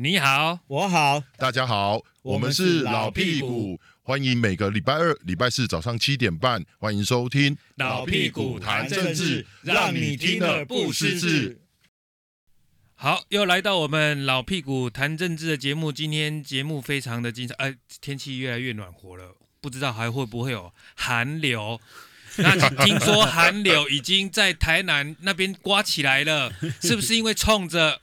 你好，我好，大家好，我们是老屁股，欢迎每个礼拜二、礼拜四早上七点半，欢迎收听老屁股谈政治，让你听了不失智。好，又来到我们老屁股谈政治的节目，今天节目非常的精彩，哎，天气越来越暖和了，不知道还会不会有寒流。那听说寒流已经在台南那边刮起来了，是不是因为冲着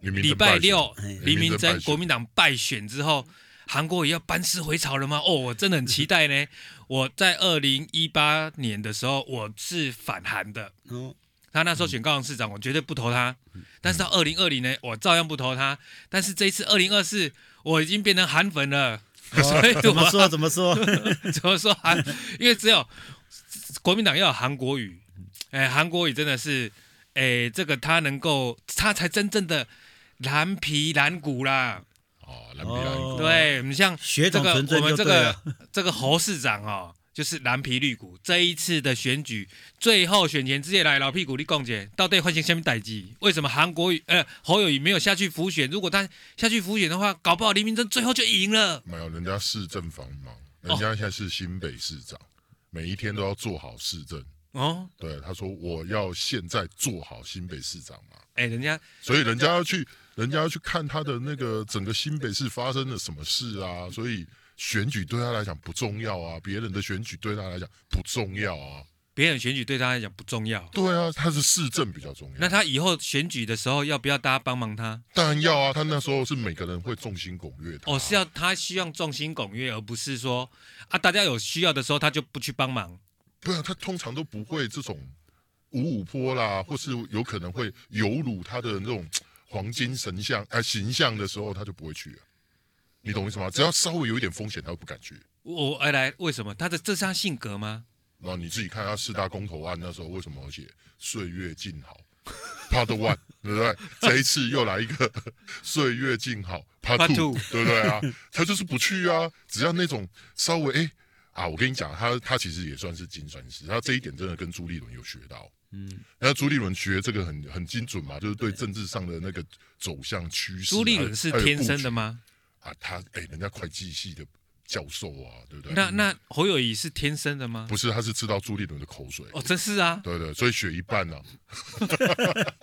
礼拜六黎明珍国民党败选之后，韩国瑜要班师回朝了吗？哦，我真的很期待呢。我在二零一八年的时候，我是反韩的。他那时候选高雄市长，我绝对不投他。但是到二零二零呢，我照样不投他。但是这一次二零二四，我已经变成韩粉了。所以怎么说？怎么说？怎么说？韩，因为只有。国民党要有韩国语，哎，韩国语真的是，哎，这个他能够，他才真正的蓝皮蓝骨啦。哦，蓝皮蓝骨。对，你像这个我们这个 这个侯市长哦，就是蓝皮绿骨。这一次的选举，最后选前之夜来老屁股的共解，到底换成什么代际？为什么韩国瑜呃侯友宜没有下去辅选？如果他下去辅选的话，搞不好黎明真最后就赢了。没有，人家市政繁忙，人家现在是新北市长。哦每一天都要做好市政哦，对，他说我要现在做好新北市长嘛，哎，人家，所以人家要去，人家要去看他的那个整个新北市发生了什么事啊，所以选举对他来讲不重要啊，别人的选举对他来讲不重要啊，别人选举对他来讲不重要，对啊，他是市政比较重要，那他以后选举的时候要不要大家帮忙他？当然要啊，他那时候是每个人会众星拱月的，哦，是要他希望众星拱月，而不是说。啊！大家有需要的时候，他就不去帮忙。不啊，他通常都不会这种五五坡啦，或是有可能会有辱他的那种黄金神像啊形象的时候，他就不会去了。你懂我意思吗？只要稍微有一点风险，他都不敢去。我哎来，为什么？他的这是他性格吗？那你自己看他四大公投案那时候为什么写岁月静好 Part One，对不对？这一次又来一个 岁月静好。Part Two，，对不对啊？他就是不去啊！只要那种稍微哎啊，我跟你讲，他他其实也算是精算师，他这一点真的跟朱立伦有学到。嗯，那朱立伦学这个很很精准嘛，就是对政治上的那个走向趋势。朱立伦是天生的吗？啊，他哎，人家会计系的教授啊，对不对？那那侯友谊是天生的吗？不是，他是吃到朱立伦的口水。哦，真是啊。对对，所以学一半呢、啊。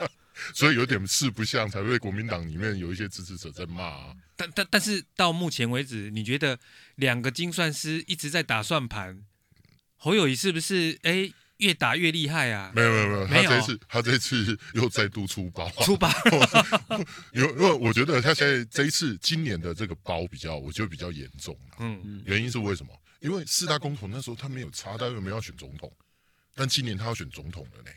所以有点四不像，才会国民党里面有一些支持者在骂、啊。但但但是到目前为止，你觉得两个精算师一直在打算盘，侯友谊是不是哎越打越厉害啊？没有没有没有，他这次他这次又再度出包出包。因为因为我觉得他现在这一次今年的这个包比较，我觉得比较严重。嗯，原因是为什么？因为四大公投那时候他没有差，他又没有要选总统，但今年他要选总统了呢。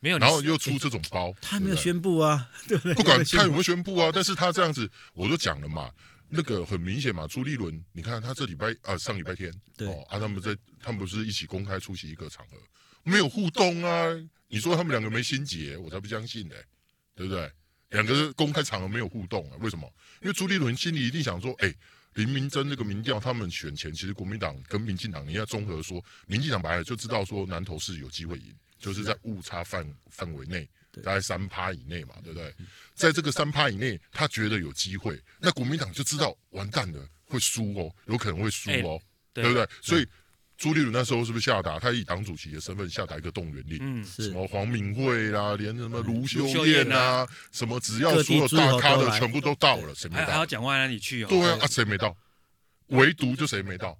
没有，然后又出这种包，他没有宣布啊，对不对？不管他有没有宣布啊，但是他这样子，我都讲了嘛，那个很明显嘛，朱立伦，你看他这礼拜啊，上礼拜天，对哦，啊，他们在，他们不是一起公开出席一个场合，没有互动啊，你说他们两个没心结，我才不相信呢，对不对？两个公开场合没有互动啊，为什么？因为朱立伦心里一定想说，哎，林明珍那个民调，他们选前其实国民党跟民进党，你要综合说，民进党白了就知道说南投是有机会赢。就是在误差范范围内，大概三趴以内嘛，对不对？在这个三趴以内，他觉得有机会，那国民党就知道完蛋了，会输哦，有可能会输哦，对不对？所以朱立伦那时候是不是下达？他以党主席的身份下达一个动员令，嗯，什么黄敏惠啦，连什么卢修燕啊，什么只要所有大咖的全部都到了，谁没到？还要讲万安你去哦？对啊，啊谁没到？唯独就谁没到？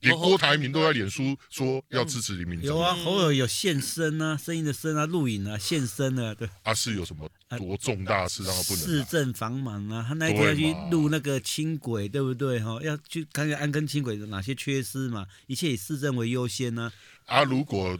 连郭台铭都在脸书说要支持林明珍。有啊，侯尔有现身啊，声音的声啊，录影啊，现身啊，对。啊，是有什么多重大事让他不能？市政繁忙啊，他那天要去录那个轻轨，对不对？哈，要去看看安根轻轨有哪些缺失嘛，一切以市政为优先呢。啊，如果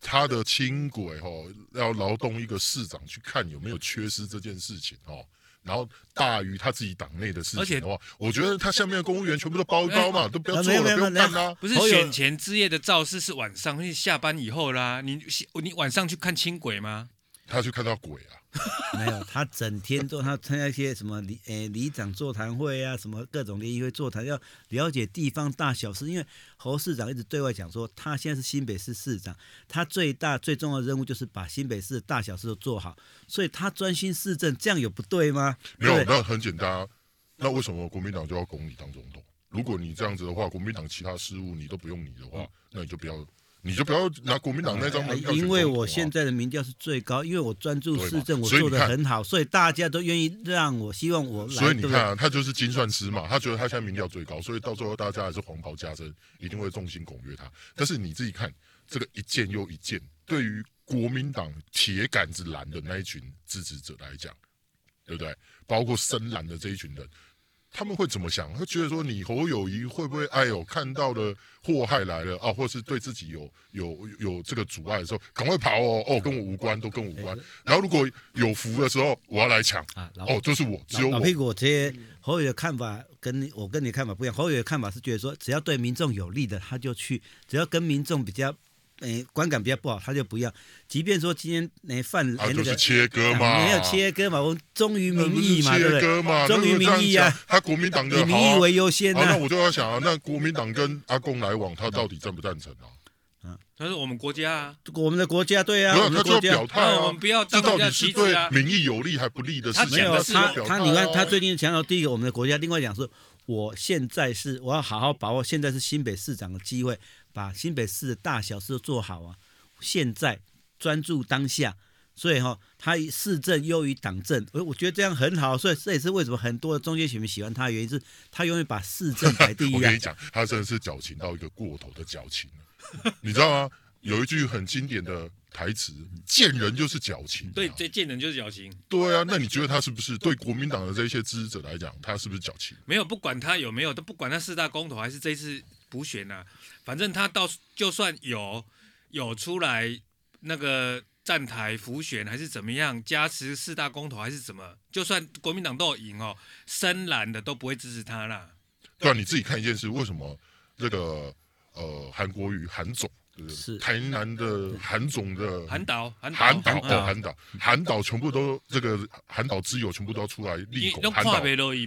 他的轻轨哈要劳动一个市长去看有没有缺失这件事情哦。然后大于他自己党内的事情的话，我觉得他下面的公务员全部都包一包嘛，都不要做了，不用干啦。不是选前之夜的造势是晚上，因为下班以后啦。你你晚上去看轻轨吗？他去看到鬼啊？没有，他整天做他参加一些什么里诶里长座谈会啊，什么各种联谊会座谈，要了解地方大小事。因为侯市长一直对外讲说，他现在是新北市市长，他最大最重要的任务就是把新北市的大小事都做好，所以他专心市政，这样有不对吗？没有，那很简单啊。那为什么国民党就要拱你当总统？如果你这样子的话，国民党其他事务你都不用你的话，那你就不要。你就不要拿国民党那张门票，因为我现在的民调是最高，因为我专注市政，我做的很好，所以大家都愿意让我，希望我来。所以你看啊，他就是精算师嘛，他觉得他现在民调最高，所以到最后大家还是黄袍加身，一定会众星拱月他。但是你自己看，这个一件又一件，对于国民党铁杆子蓝的那一群支持者来讲，对不对？包括深蓝的这一群人。他们会怎么想？会觉得说你侯友谊会不会哎呦看到了祸害来了啊，或是对自己有有有这个阻碍的时候，赶快跑哦哦，跟我无关，都跟我无关。然后如果有福的时候，我要来抢啊，哦，就是我，只有我。老屁股，这些侯友的看法跟你我跟你看法不一样。侯友的看法是觉得说，只要对民众有利的，他就去；只要跟民众比较。诶，观感比较不好，他就不要。即便说今天诶犯诶那个切割嘛，没有切割嘛，我忠于民意嘛，对不对？忠于民意啊，他国民党的以民意为优先。那我就要想啊，那国民党跟阿公来往，他到底赞不赞成啊？嗯，他是我们国家啊，我们的国家对啊，他就要表态啊，我们不要这到底是对民意有利还不利的事情。没有他，他你看他最近强调第一个我们的国家，另外讲是，我现在是我要好好把握现在是新北市长的机会，把新北市的大小事都做好啊。现在专注当下，所以哈、哦，他市政优于党政，我我觉得这样很好，所以这也是为什么很多的中间选民喜欢他的原因，是他永远把市政排第一。我跟你讲，他真的是矫情到一个过头的矫情，你知道吗？有一句很经典的台词：“见人就是矫情。”对，这见人就是矫情。对啊，那你觉得他是不是对国民党的这些支持者来讲，他是不是矫情？没有，不管他有没有，都不管他四大公投还是这次补选呐、啊，反正他到就算有。有出来那个站台浮选还是怎么样加持四大公投还是怎么？就算国民党都有赢哦，深蓝的都不会支持他啦。对啊，你自己看一件事，为什么这个呃韩国瑜韩总？是台南的韩总的韩导，韩导，韩导，韩导全部都这个韩导之友全部都要出来立功。韩导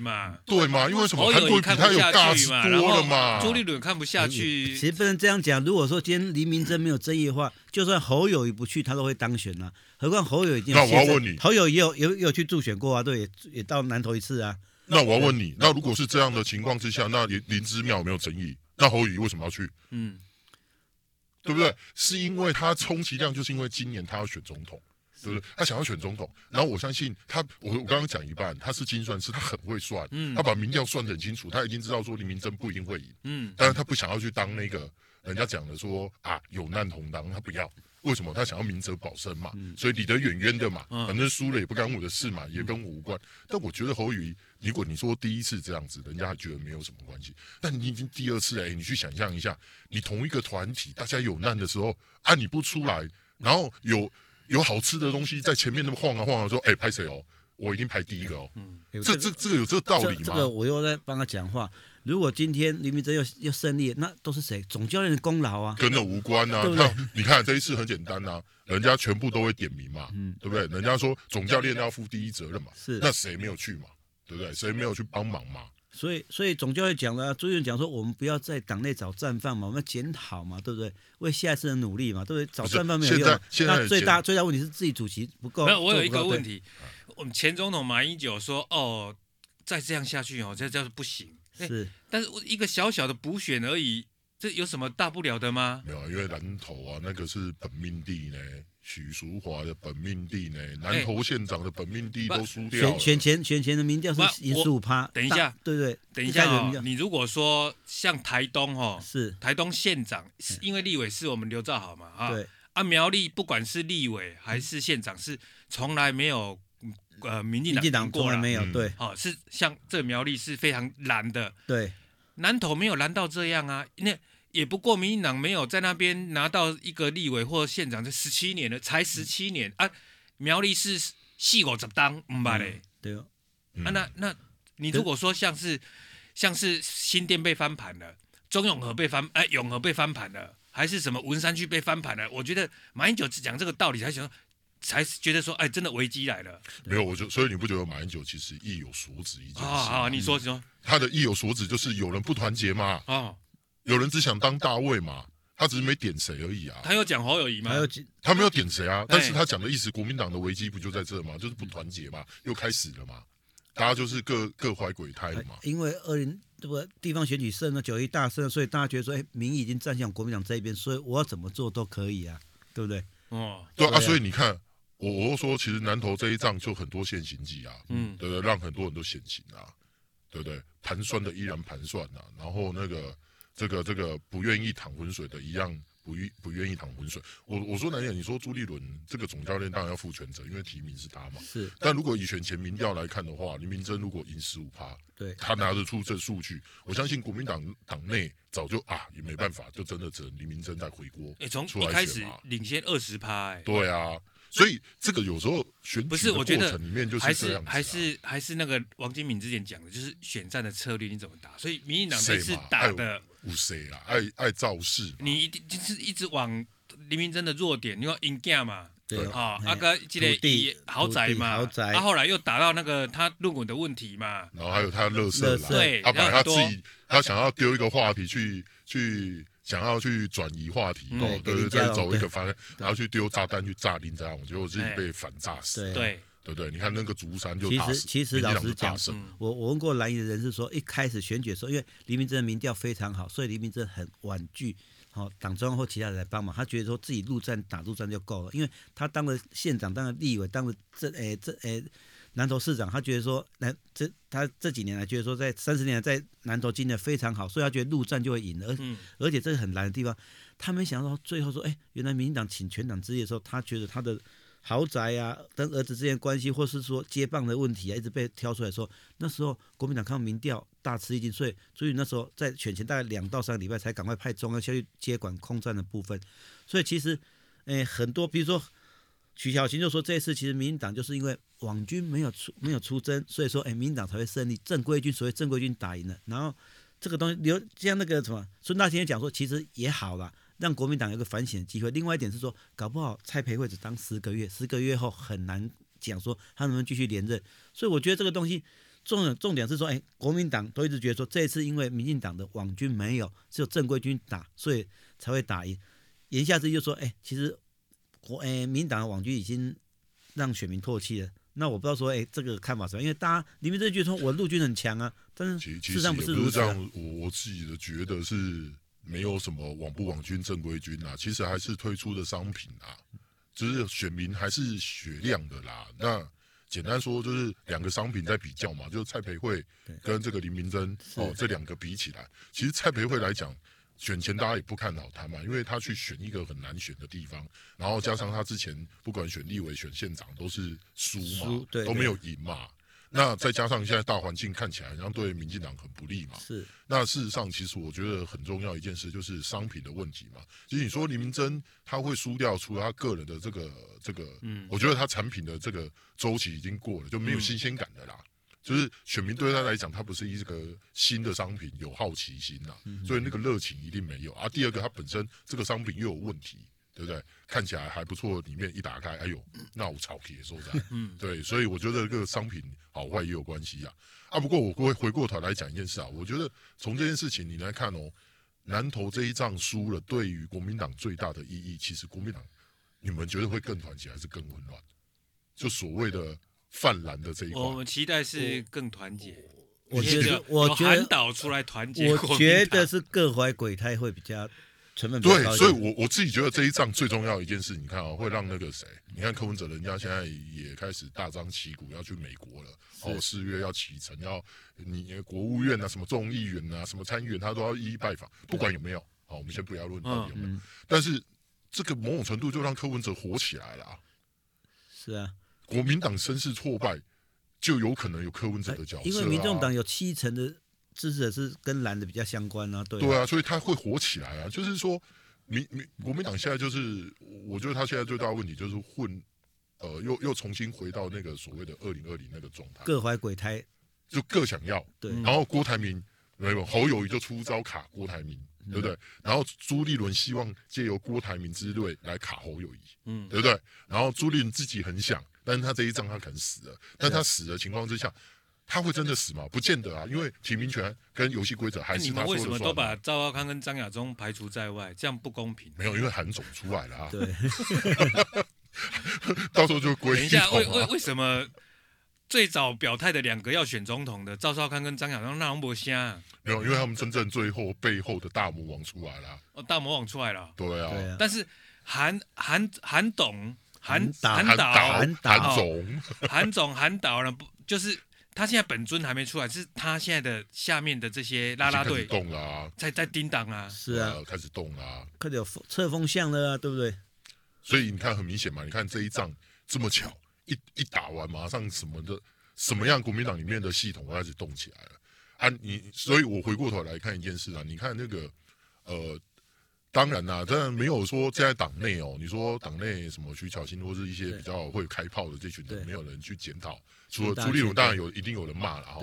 嘛，对嘛？因为什么？韩国瑜比他有大多了嘛。朱立伦看不下去。其实不能这样讲。如果说今天黎明真没有争议的话，就算侯友宜不去，他都会当选啊。何况侯友宜已经。那我要问你，侯友宜也有有有去助选过啊？对，也也到南投一次啊。那我要问你，那如果是这样的情况之下，那林林之妙有没有争议？那侯友宜为什么要去？嗯。对不对？是因为他充其量就是因为今年他要选总统，对不对？他想要选总统，然后我相信他，我我刚刚讲一半，他是精算师，他很会算，嗯，他把民调算得很清楚，他已经知道说林明真不一定会赢，嗯，但是他不想要去当那个人家讲的说啊有难同当，他不要。为什么他想要明哲保身嘛？嗯、所以离得远远的嘛，反正输了也不干我的事嘛，也跟我无关。但我觉得侯友宜，如果你说第一次这样子，人家还觉得没有什么关系。但你已经第二次哎，你去想象一下，你同一个团体，大家有难的时候，啊你不出来，然后有有好吃的东西在前面那么晃啊晃啊，说哎拍谁哦，我一定排第一个哦。嗯，这这这个有这个道理吗？这个我又在帮他讲话。如果今天林明哲又又胜利，那都是谁？总教练的功劳啊，跟那无关啊。那你看这一次很简单啊，人家全部都会点名嘛，嗯，对不对？人家说总教练要负第一责任嘛，是。那谁没有去嘛？对不对？谁没有去帮忙嘛？所以，所以总教练讲了，朱立伦讲说，我们不要在党内找战犯嘛，我们要检讨嘛，对不对？为下一次的努力嘛，对不对？找战犯没有用。那最大最大问题是自己主席不够。没有，我有一个问题，我们前总统马英九说，哦，再这样下去哦，这叫做不行。是，但是一个小小的补选而已，这有什么大不了的吗？没有，因为南投啊，那个是本命地呢，许淑华的本命地呢，南投县长的本命地都输掉了。选选前选前的民调是赢十五趴。等一下，对对，等一下哦，你如果说像台东哦，是台东县长，因为立委是我们刘兆好嘛啊，对啊，苗栗不管是立委还是县长，是从来没有。呃，民进党过了没有对，好、哦、是像这苗栗是非常蓝的，对，南投没有蓝到这样啊，那也不过民进党没有在那边拿到一个立委或县长，这十七年了，才十七年、嗯、啊，苗栗是四五十当，唔吧嘞，对哦，啊那那你如果说像是像是新店被翻盘了，中永和被翻，哎、呃，永和被翻盘了，还是什么文山区被翻盘了，我觉得马英九讲这个道理，才想说。才觉得说，哎，真的危机来了。没有，我就所以你不觉得马英九其实意有所指一件事？啊啊，你说说，他的意有所指就是有人不团结嘛，啊，有人只想当大卫嘛。他只是没点谁而已啊！他有讲侯友谊吗？他有他没有点谁啊？但是他讲的意思，国民党的危机不就在这吗？就是不团结嘛，又开始了嘛，大家就是各各怀鬼胎了嘛。因为二零这个地方选举胜了，九一大胜，所以大家觉得说，哎，民意已经站向国民党这一边，所以我要怎么做都可以啊，对不对？哦，对啊，所以你看，我我说，其实南投这一仗就很多现行计啊，嗯，对不对？让很多人都现形啊，对不对？盘算的依然盘算啊，然后那个这个这个不愿意淌浑水的一样。不愿不愿意淌浑水，我我说难听点，你说朱立伦这个总教练当然要负全责，因为提名是他嘛。是，但如果以选前民调来看的话，林明珍如果赢十五趴，对，他拿得出这数据，我相信国民党党内早就啊也没办法，就真的只能林明珍再回锅。哎，从一开始领先二十趴，哎，对啊。所以这个有时候选举的过程里面就是还是还是还是那个王金敏之前讲的，就是选战的策略你怎么打。所以民进党这次打的五谁啦？爱爱造势，你一定就是一直往林明真的弱点，你说赢家嘛，对啊，阿哥这个豪宅嘛，豪宅，他后来又打到那个他论文的问题嘛，然后还有他的乐色，对，他把他自己他想要丢一个话题去去。想要去转移话题，哦，对对，再走一个方向，然后去丢炸弹去炸林这样，我觉得我自己被反炸死，对。对对，你看那个竹山就其实其实老实讲，嗯、我我问过蓝营的人是说，一开始选举的时候，因为黎明真的民调非常好，所以黎明溱很婉拒，好党中央或其他人来帮忙，他觉得说自己陆战打陆战就够了，因为他当了县长，当了立委，当了这诶这诶。南投市长，他觉得说，南这他这几年来觉得说，在三十年来在南投经营的非常好，所以他觉得陆战就会赢，而、嗯、而且这是很难的地方，他没想到最后说，哎，原来民进党请全党之力的时候，他觉得他的豪宅啊，跟儿子之间关系，或是说接棒的问题啊，一直被挑出来说，那时候国民党看民调大吃一惊，所以所以那时候在选前大概两到三个礼拜才赶快派中央下去接管空战的部分，所以其实，哎，很多比如说。徐小琴就说：“这一次其实民进党就是因为网军没有出没有出征，所以说哎，民进党才会胜利。正规军所谓正规军打赢了，然后这个东西留像那个什么孙大千讲说，其实也好了，让国民党有个反省的机会。另外一点是说，搞不好蔡培慧只当十个月，十个月后很难讲说他能不能继续连任。所以我觉得这个东西重点重点是说，哎，国民党都一直觉得说这一次因为民进党的网军没有，只有正规军打，所以才会打赢。言下之意就说，哎，其实。”国诶，民党的网军已经让选民唾弃了。那我不知道说，诶，这个看法是吧？因为大家里面这句说，我陆军很强啊，但是事实上不是如此。这样，我我自己的觉得是没有什么网不网军正规军啊，其实还是推出的商品啊，就是选民还是雪亮的啦。那简单说就是两个商品在比较嘛，就是蔡培慧跟这个林明珍哦，这两个比起来，其实蔡培慧来讲。选前大家也不看好他嘛，因为他去选一个很难选的地方，然后加上他之前不管选立委、选县长都是输嘛，都没有赢嘛。那再加上现在大环境看起来，好像对民进党很不利嘛。是。那事实上，其实我觉得很重要一件事就是商品的问题嘛。其实你说林明珍他会输掉，除了他个人的这个这个，嗯，我觉得他产品的这个周期已经过了，就没有新鲜感的啦。嗯就是选民对他来讲，他不是一个新的商品，有好奇心呐、啊，所以那个热情一定没有啊。第二个，它本身这个商品又有问题，对不对？看起来还不错，里面一打开，哎呦，那我草皮也收在，嗯，对，所以我觉得这个商品好坏也有关系啊。啊，不过我会回过头来讲一件事啊，我觉得从这件事情你来看哦，南投这一仗输了，对于国民党最大的意义，其实国民党你们觉得会更团结还是更混乱？就所谓的。泛蓝的这一块，我们期待是更团结。我觉得，我觉得导出来团结，我觉得是各怀鬼胎会比较成分比较高。对，所以我我自己觉得这一仗最重要一件事，你看啊、哦，会让那个谁，你看柯文哲人家现在也开始大张旗鼓要去美国了，哦，四月要启程，要你国务院啊，什么众议员啊，什么参议员，他都要一一拜访，不管有没有，好，我们先不要论到底有没有，嗯、但是这个某种程度就让柯文哲火起来了啊。是啊。国民党声势挫败，就有可能有柯文哲的角色、啊、因为民众党有七成的支持者是跟蓝的比较相关啊，对啊。对啊，所以他会火起来啊。就是说，民民国民党现在就是，我觉得他现在最大的问题就是混，呃，又又重新回到那个所谓的二零二零那个状态，各怀鬼胎，就各想要。对。然后郭台铭没有侯友谊就出招卡郭台铭，对不对？然后朱立伦希望借由郭台铭之队来卡侯友谊，嗯，对不对？然后朱立伦自己很想，但是他这一仗他可能死了，但他死的情况之下。他会真的死吗？不见得啊，因为提名权跟游戏规则还是他说了算。你们为什么都把赵少康跟张亚中排除在外？这样不公平。没有，因为韩总出来了啊。对。到时候就归。等一下，为为为什么最早表态的两个要选总统的赵少康跟张亚中那不香？没有，因为他们真正最后背后的大魔王出来了。哦，大魔王出来了。对啊。对啊，但是韩韩韩董韩韩韩导韩韩总韩总韩导呢不就是？他现在本尊还没出来，是他现在的下面的这些拉拉队动了啊，在在叮当啊，是啊，开始动了啊，开始有测风向了啊，对不对？所以你看很明显嘛，你看这一仗这么巧，一一打完马上什么的什么样，国民党里面的系统开始动起来了啊！你所以，我回过头来看一件事啊，你看那个呃。当然啦，当然没有说在党内哦。你说党内什么徐巧芯或是一些比较会开炮的这群人，没有人去检讨。除了朱立伦，当然有一定有人骂了哈。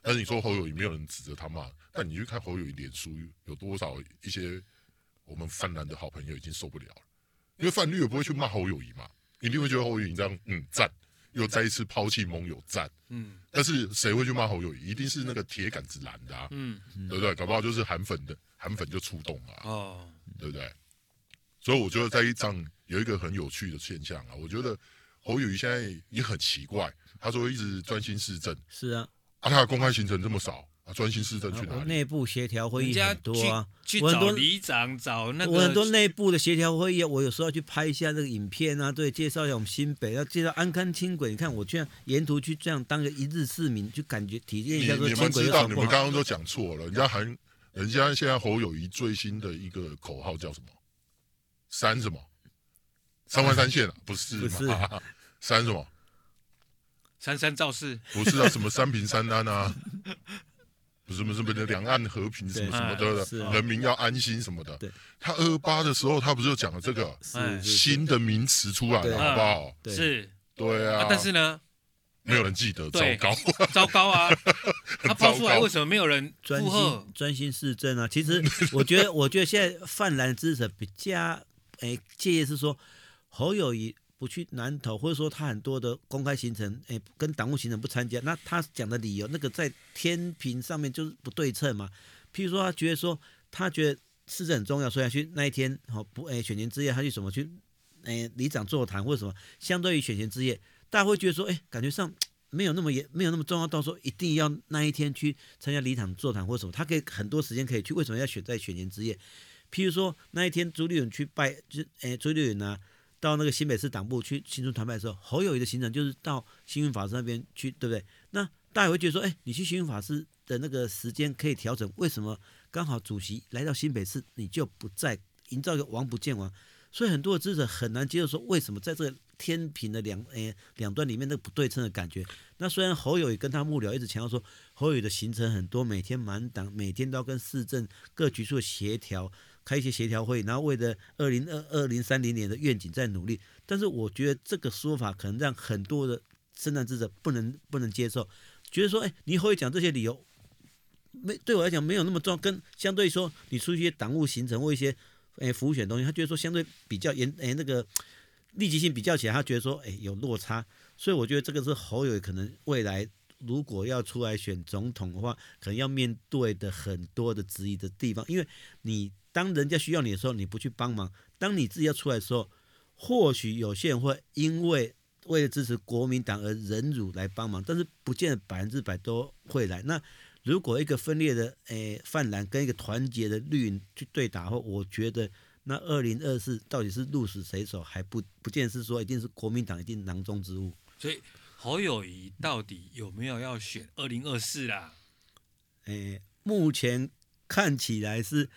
但是你说侯友宜，没有人指责他骂。但你去看侯友宜脸书，有多少一些我们泛蓝的好朋友已经受不了了。因为泛绿也不会去骂侯友宜嘛，一定会觉得侯友宜这样嗯赞，又再一次抛弃盟友赞。嗯。但是谁会去骂侯友宜？一定是那个铁杆子蓝的啊。嗯。对不对？搞不好就是韩粉的韩粉就出动了。哦。对不对？所以我觉得在一仗有一个很有趣的现象啊，我觉得侯友宜现在也很奇怪，他说一直专心市政，是啊，啊，他的公开行程这么少啊，专心市政去哪里？内部协调会议很多啊，去找里长找那个，我很多内部的协调会议，我有时候要去拍一下这个影片啊，对，介绍一下我们新北，要介绍安康轻轨，你看我这样沿途去这样当个一日市民，就感觉体验一下。你们知道，你们刚刚都讲错了，人家还。人家现在侯友谊最新的一个口号叫什么？三什么？三万三线啊？不是，不是，三什么？三三造势？不是啊，什么三平三安啊？不是不是不是，两岸和平什么什么的，人民要安心什么的。他二八的时候，他不是就讲了这个新的名词出来了，好不好？是，对啊。但是呢？没有人记得，糟糕，糟糕啊！他抛出来，为什么没有人专心专心市政啊？其实 我觉得，我觉得现在泛蓝支持者比较诶介意是说侯友谊不去南投，或者说他很多的公开行程诶跟党务行程不参加，那他讲的理由那个在天平上面就是不对称嘛。譬如说，他觉得说他觉得市政很重要，所以他去那一天好不诶选前之夜他去什么去诶里长座谈或者什么，相对于选前之夜。大家会觉得说，哎，感觉上没有那么严，没有那么重要，到时候一定要那一天去参加里长座谈或什么，他可以很多时间可以去，为什么要选在选前之夜？譬如说那一天朱立伦去拜，就哎朱立伦呢到那个新北市党部去新春团拜的时候，侯友谊的行程就是到星云法师那边去，对不对？那大家会觉得说，哎，你去星云法师的那个时间可以调整，为什么刚好主席来到新北市你就不在，营造一个王不见王？所以很多的支持者很难接受说，为什么在这个。天平的两诶两端里面那个不对称的感觉。那虽然侯友也跟他幕僚一直强调说，侯友的行程很多，每天满档，每天都要跟市政各局处协调，开一些协调会，然后为了二零二二零三零年的愿景在努力。但是我觉得这个说法可能让很多的深蓝支持者不能不能接受，觉得说，哎，你侯友讲这些理由，没对我来讲没有那么重要，跟相对说你出一些党务行程或一些诶服务选东西，他觉得说相对比较严诶那个。立即性比较起来，他觉得说，哎，有落差，所以我觉得这个是侯友可能未来如果要出来选总统的话，可能要面对的很多的质疑的地方。因为你当人家需要你的时候，你不去帮忙；当你自己要出来的时候，或许有些人会因为为了支持国民党而忍辱来帮忙，但是不见得百分之百都会来。那如果一个分裂的诶泛蓝跟一个团结的绿营去对打后，我觉得。那二零二四到底是鹿死谁手，还不不见是说一定是国民党一定囊中之物。所以侯友谊到底有没有要选二零二四啦？诶，目前看起来是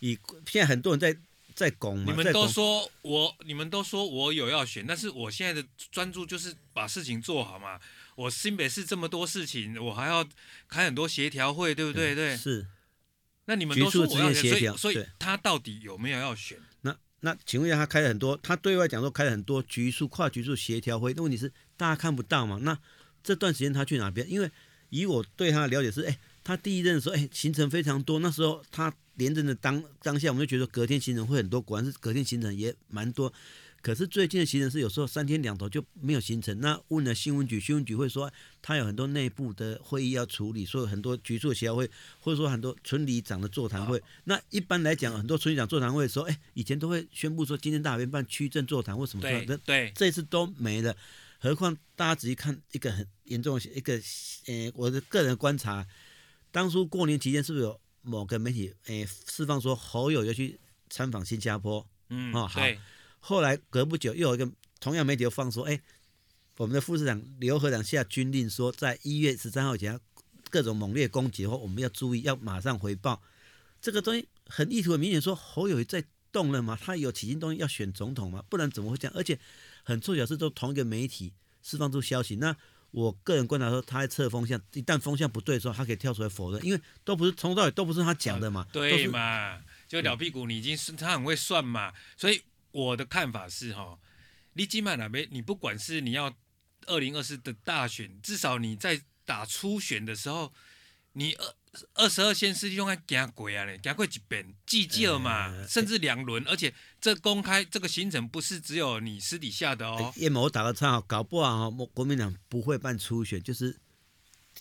以现在很多人在在拱嘛，你们都说我，你们都说我有要选，但是我现在的专注就是把事情做好嘛。我新北市这么多事情，我还要开很多协调会，对不对？对，是。那你们都说我要选，所以所以他到底有没有要选？那那请问一下，他开了很多，他对外讲说开了很多局处跨局处协调会，那问题是大家看不到嘛？那这段时间他去哪边？因为以我对他的了解是，哎，他第一任的时候，哎，行程非常多。那时候他连任的当当下，我们就觉得隔天行程会很多，果然是隔天行程也蛮多。可是最近的行程是有时候三天两头就没有行程。那问了新闻局，新闻局会说他有很多内部的会议要处理，所以很多局处协调会，或者说很多村里长的座谈会。那一般来讲，很多村里长座谈会的时候，哎，以前都会宣布说今天大家办区镇座谈或什么的，对，这次都没了。何况大家仔细看一个很严重的一个，呃，我的个人观察，当初过年期间是不是有某个媒体，呃，释放说侯友要去参访新加坡？嗯，哦，好。后来隔不久，又有一个同样媒体又放说，哎，我们的副市长刘和长下军令说，在一月十三号前各种猛烈攻击的话，我们要注意，要马上回报。这个东西很意图很明显，说侯友宜在动了嘛，他有起心动念要选总统嘛，不然怎么会这样？而且很凑巧是都同一个媒体释放出消息。那我个人观察说，他在测风向，一旦风向不对的时候，他可以跳出来否认，因为都不是从头到尾都不是他讲的嘛。对嘛，就老屁股，你已经是他很会算嘛，所以。我的看法是哈，你起码那边，你不管是你要二零二四的大选，至少你在打初选的时候，你二二十二县市用来行过啊嘞，行过一遍，计较嘛，欸、甚至两轮，而且这公开这个行程不是只有你私底下的哦。叶某打个岔，搞不好哈，国民党不会办初选，就是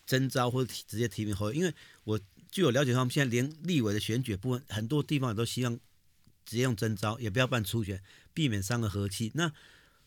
征召或者直接提名后，因为我据我了解，他们现在连立委的选举部分，很多地方都希望。直接用征召，也不要办初选，避免伤了和气。那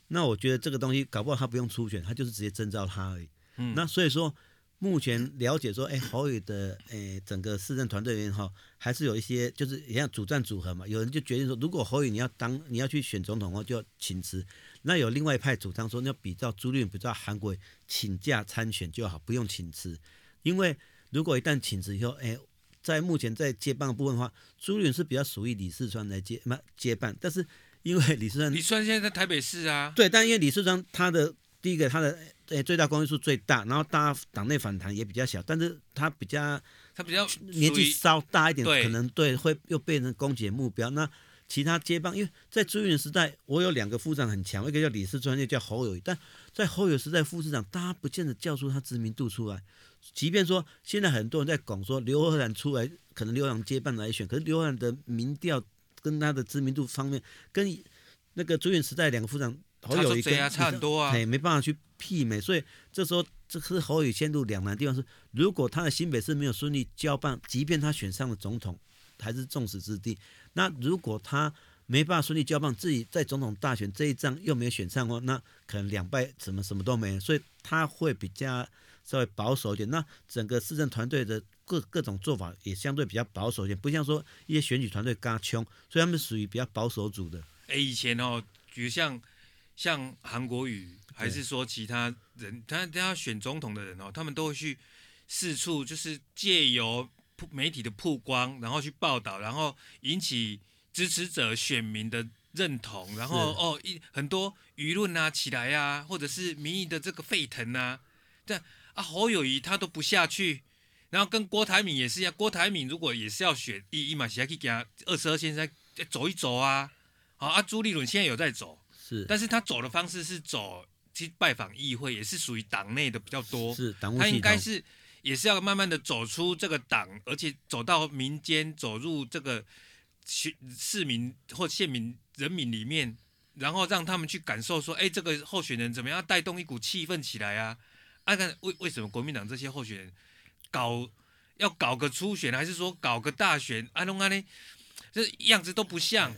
那我觉得这个东西搞不好他不用初选，他就是直接征召他而已。嗯，那所以说目前了解说，哎，侯友的哎整个市政团队里面哈，还是有一些就是也像主战组合嘛。有人就决定说，如果侯友你要当你要去选总统的话，就要请辞。那有另外一派主张说，你要比照朱立伦，比照韩国请假参选就好，不用请辞。因为如果一旦请辞以后，哎。在目前在接棒的部分的话，朱立伦是比较属于李四川来接嘛接棒，但是因为李四川，李四川现在在台北市啊，对，但因为李四川他的第一个他的诶最大公约数最大，然后大家党内反弹也比较小，但是他比较他比较年纪稍大一点，可能对会又变成攻击目标。那其他接棒，因为在朱立伦时代，我有两个副市长很强，一个叫李四川，一个叫侯友宜，但在侯友时代副市长，大家不见得叫出他知名度出来。即便说现在很多人在讲说刘和然出来，可能刘洋接棒来选，可是刘和然的民调跟他的知名度方面，跟那个朱元时代两个副长侯友宜差很多啊，哎，没办法去媲美，所以这时候这是侯友宜陷入两难的地方是，如果他的新北市没有顺利交棒，即便他选上了总统，还是众矢之的。那如果他没办法顺利交棒，自己在总统大选这一仗又没有选上哦，那可能两败什么什么都没，所以他会比较。稍微保守一点，那整个市政团队的各各种做法也相对比较保守一点，不像说一些选举团队嘎冲，所以他们属于比较保守组的。哎，以前哦，比如像像韩国瑜，还是说其他人，他他要选总统的人哦，他们都会去四处，就是借由媒体的曝光，然后去报道，然后引起支持者、选民的认同，然后哦一很多舆论啊起来啊，或者是民意的这个沸腾啊，这样。啊，侯友谊他都不下去，然后跟郭台铭也是一样。郭台铭如果也是要选，一一嘛，是要去给他二十二线再走一走啊。好啊，朱立伦现在有在走，是，但是他走的方式是走去拜访议会，也是属于党内的比较多。是，党他应该是也是要慢慢的走出这个党，而且走到民间，走入这个市市民或县民人民里面，然后让他们去感受说，哎，这个候选人怎么样带动一股气氛起来啊？按看为为什么国民党这些候选人搞要搞个初选，还是说搞个大选？安东安呢？这样子都不像。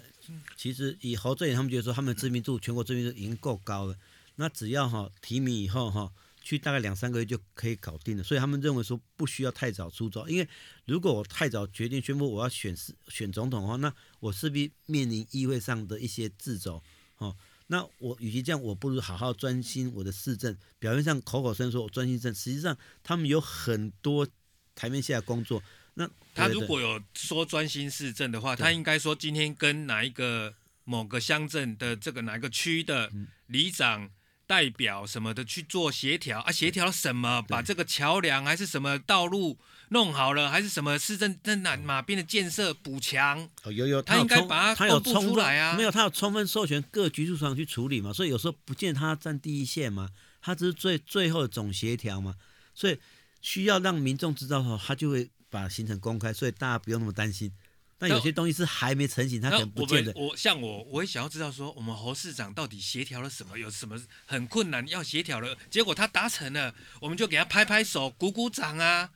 其实以侯正他们觉得说，他们知名度全国知名度已经够高了。那只要哈提名以后哈，去大概两三个月就可以搞定了。所以他们认为说不需要太早出招，因为如果我太早决定宣布我要选选总统的话，那我势必面临议会上的一些掣肘。哈。那我与其这样，我不如好好专心我的市政。表面上口口声声说我专心政，实际上他们有很多台面下的工作。那他如果有说专心市政的话，他应该说今天跟哪一个某个乡镇的这个哪一个区的里长代表什么的去做协调啊？协调什么？把这个桥梁还是什么道路？弄好了还是什么市政在哪马边的建设补强？哦，有有，他应该把它公布出来啊。没有，他有充分授权各局处长去处理嘛，所以有时候不见他站第一线嘛，他只是最最后的总协调嘛。所以需要让民众知道的话，他就会把行程公开，所以大家不用那么担心。但有些东西是还没成型，他可能不见得。我像我，我也想要知道说，我们侯市长到底协调了什么？有什么很困难要协调了？结果他达成了，我们就给他拍拍手、鼓鼓掌啊，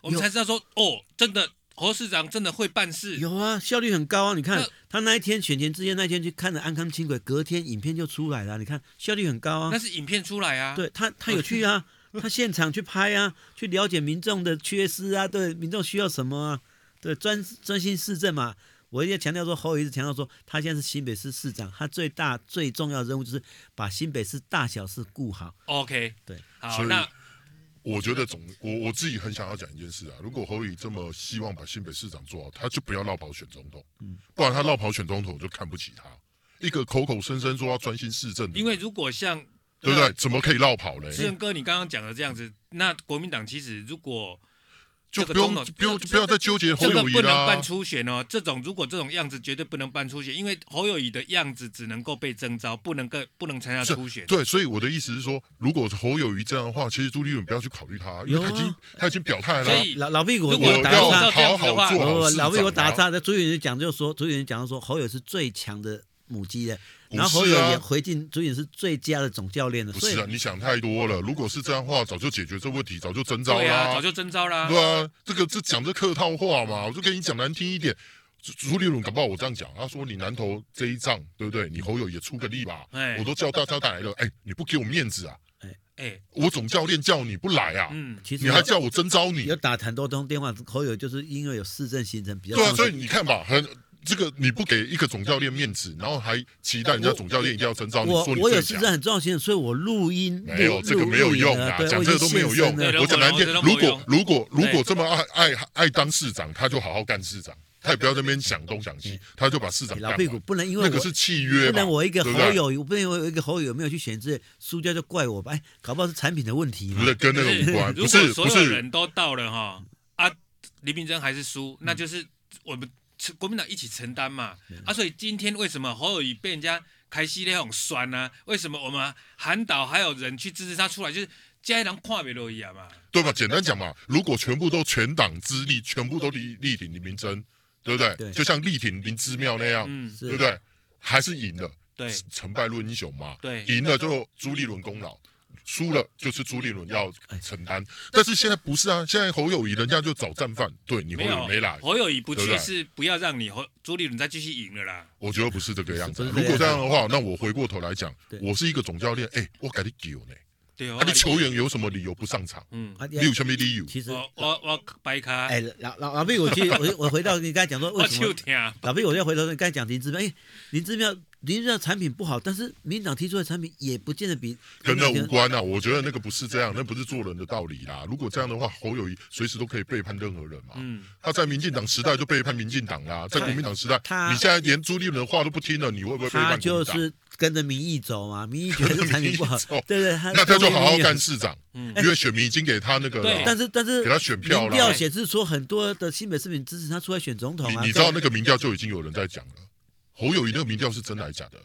我们才知道说，哦，真的侯市长真的会办事。有啊，效率很高啊！你看他那一天选前之夜那一天去看了安康轻轨，隔天影片就出来了。你看效率很高啊。那是影片出来啊。对他，他有去啊，他现场去拍啊，去了解民众的缺失啊，对民众需要什么啊，对专专心市政嘛。我一直强调说，侯友一直强调说，他现在是新北市市长，他最大最重要的任务就是把新北市大小事顾好。OK，对，好。那我觉得总我我自己很想要讲一件事啊，如果侯友宜这么希望把新北市长做好，他就不要落跑选总统，嗯，不然他落跑选总统我就看不起他。一个口口声声说要专心市政，因为如果像对不对？怎么可以落跑呢？志仁哥，你刚刚讲的这样子，那国民党其实如果。就不用不用不要再纠结侯友宜啦。这个不能办初选哦，这种如果这种样子绝对不能办初选，因为侯友谊的样子只能够被征召，不能够不能参加初选。对，所以我的意思是说，如果侯友谊这样的话，其实朱立伦不要去考虑他，因为他已经他已经表态了。所以老老屁股，如果要好好做，老屁股打岔。那朱立伦讲就说，朱立伦讲说侯友是最强的母鸡的。然后侯友也回敬朱颖是最佳的总教练的，不是啊？你想太多了。如果是这样的话，早就解决这问题，早就征召啦，早就征召啦。对啊，这个这讲这客套话嘛，我就跟你讲难听一点。朱立伦搞不好我这样讲，他说你南投这一仗，对不对？你侯友也出个力吧。我都叫大家来了，哎，你不给我面子啊？哎，我总教练叫你不来啊？嗯，其实你还叫我征召你？有打很多通电话，侯友就是因为有市政行程比较。对啊，所以你看吧，很。这个你不给一个总教练面子，然后还期待人家总教练一定要征召你，说你我有实在很重要性，所以我录音没有这个没有用啊，讲这个都没有用。我讲难听，如果如果如果这么爱爱爱当市长，他就好好干市长，他也不要在那边想东想西，他就把市长老屁股不能因为那个是契约，不能我一个好友，我不能因为我一个好友没有去选这输掉就怪我吧？哎，搞不好是产品的问题嘛？不是跟那个无关，不是所有人都到了哈啊，李明珍还是输，那就是我们。国民党一起承担嘛，啊，所以今天为什么侯友宜被人家开西那种酸呢？为什么我们韩岛还有人去支持他出来，就是家人跨别洛伊亚嘛？对吧？简单讲嘛，如果全部都全党之力，全部都力力挺李明珍，对不对？对，就像力挺林之妙那样，嗯，对不对？还是赢了，对，成败论英雄嘛，对，赢了就朱立伦功劳。输了就是朱立伦要承担，但是现在不是啊，现在侯友谊人家就找战犯，对你侯友宜没来，侯友谊不去是不要让你侯朱立伦再继续赢了啦。我觉得不是这个样子，如果这样的话，那我回过头来讲，我是一个总教练，哎，我给你丢呢，对啊，你球员有什么理由不上场？嗯，你有什么理由？其实我我我白卡，哎，老老老毕，我去我我回到你刚才讲说为什么？老毕，我再回头你刚才讲林志妙，哎，林志妙。林这产品不好，但是民党提出的产品也不见得比跟那无关啊。我觉得那个不是这样，那不是做人的道理啦。如果这样的话，侯友谊随时都可以背叛任何人嘛。嗯，他在民进党时代就背叛民进党啦，在国民党时代，你现在连朱立伦的话都不听了，你会不会背叛？他就是跟着民意走嘛，民意觉得 产品不好，对对，那他就好好干市长，嗯，因为选民已经给他那个，但是但是给他选票了。民调显示说很多的新北市民支持他出来选总统啊。你知道那个民调就已经有人在讲了，侯友谊那个民调是真的还是假的？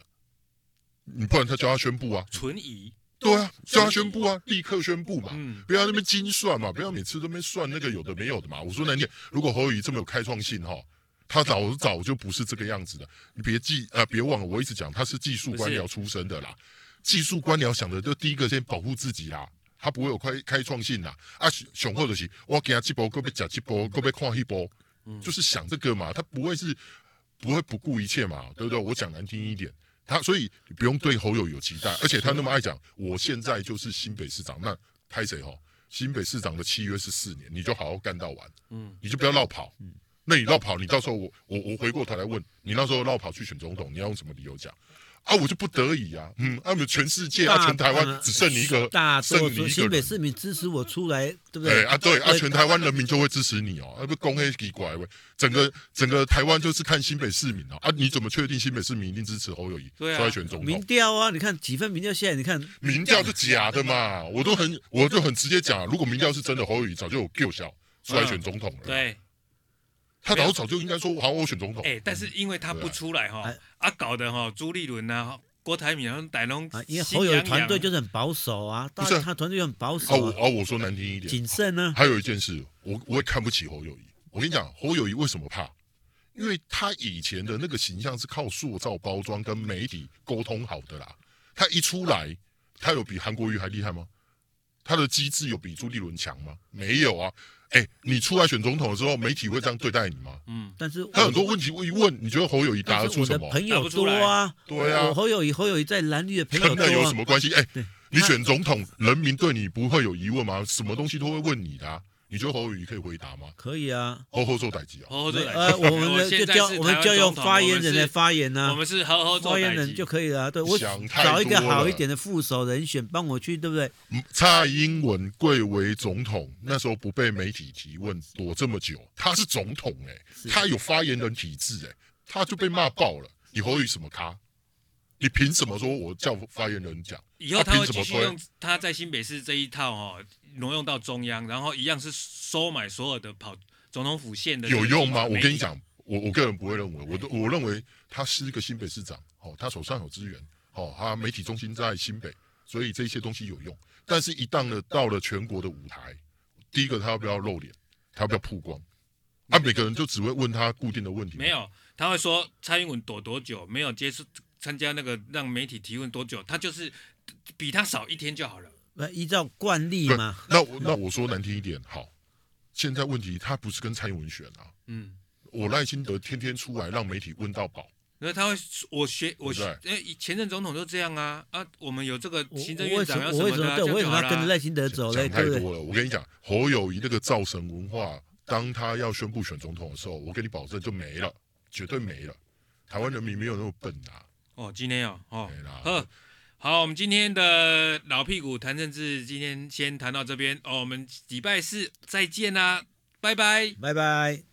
你不然他叫他宣布啊，存疑，对啊，叫他宣布啊，立刻宣布嘛，嗯，不要那边精算嘛，不要每次都那边算那个有的没有的嘛。我说难听，如果侯友谊这么有开创性哈，他早早就不是这个样子的。你别记啊，别忘了，我一直讲他是技术官僚出身的啦，技术官僚想的就第一个先保护自己啦，他不会有开开创性啦。啊，雄厚的是我给他几波，够被假几波，够被跨一波，就是想这个嘛，他不会是不会不顾一切嘛，对不对？我讲难听一点。他所以你不用对侯友有期待，而且他那么爱讲，我现在就是新北市长，那拍谁哈？新北市长的契约是四年，你就好好干到完，嗯，你就不要绕跑，嗯，那你绕跑，你到时候我我我回过头来问你，那时候绕跑去选总统，你要用什么理由讲？啊，我就不得已啊，嗯，啊，们全世界啊，全台湾只剩你一个，剩你一个新北市民支持我出来，对不对？啊，对啊，全台湾人民就会支持你哦，啊，不公黑奇怪喂，整个整个台湾就是看新北市民啊，啊，你怎么确定新北市民一定支持侯友宜出来选总统？民调啊，你看几份民调现在你看，民调是假的嘛，我都很我就很直接讲，如果民调是真的，侯友谊早就有够小出来选总统了，对。他早早就应该说好，我选总统。哎，但是因为他不出来哈，啊，搞得哈朱立伦呐，郭台铭、然后逮龙，因为侯友宜团队就是很保守啊，不是他团队又很保守。哦，哦，我说难听一点，谨慎呢。还有一件事，我我也看不起侯友谊。我跟你讲，侯友谊为什么怕？因为他以前的那个形象是靠塑造、包装跟媒体沟通好的啦。他一出来，他有比韩国瑜还厉害吗？他的机制有比朱立伦强吗？没有啊。哎，你出来选总统的时候，媒体会这样对待你吗？嗯，但是他很多问题我一问，你觉得侯友谊答得出什么？朋友多啊，对啊，侯友谊侯友谊在蓝绿的朋友多，那有什么关系？哎，你选总统，人民对你不会有疑问吗？什么东西都会问你的啊。你觉得侯友宜可以回答吗？可以啊，好好做代志啊。呃，我们的就叫我们就用发言人来发言呢。我们是好好做发言人就可以了。对，我找一个好一点的副手人选帮我去，对不对？蔡英文贵为总统，那时候不被媒体提问躲这么久，他是总统哎，他有发言人体制哎，他就被骂爆了。你侯友宜什么咖？你凭什么说我叫发言人讲？以后他会继续用他在新北市这一套哦。挪用到中央，然后一样是收买所有的跑总统府县的有用吗？我跟你讲，我我个人不会认为，我都我认为他是一个新北市长，哦，他手上有资源，哦，他媒体中心在新北，所以这些东西有用。但是，一旦呢到了全国的舞台，第一个他要不要露脸，他要不要曝光？啊，每个人就只会问他固定的问题。没有，他会说蔡英文躲多久，没有接受参加那个让媒体提问多久，他就是 比他少一天就好了。那依照惯例嘛？那那我说难听一点，好，现在问题他不是跟蔡英文选啊，嗯，我赖清德天天出来让媒体问到饱，那他会我学我学，哎，前任总统都这样啊啊，我们有这个行政院长要什么的，我为什么要跟着赖清德走嘞？讲太多了，我跟你讲，侯友谊那个造神文化，当他要宣布选总统的时候，我跟你保证就没了，绝对没了，台湾人民没有那么笨呐。哦，今天哦，哦，呵。好，我们今天的老屁股谈政治，今天先谈到这边哦。我们礼拜四再见啦，拜拜，拜拜。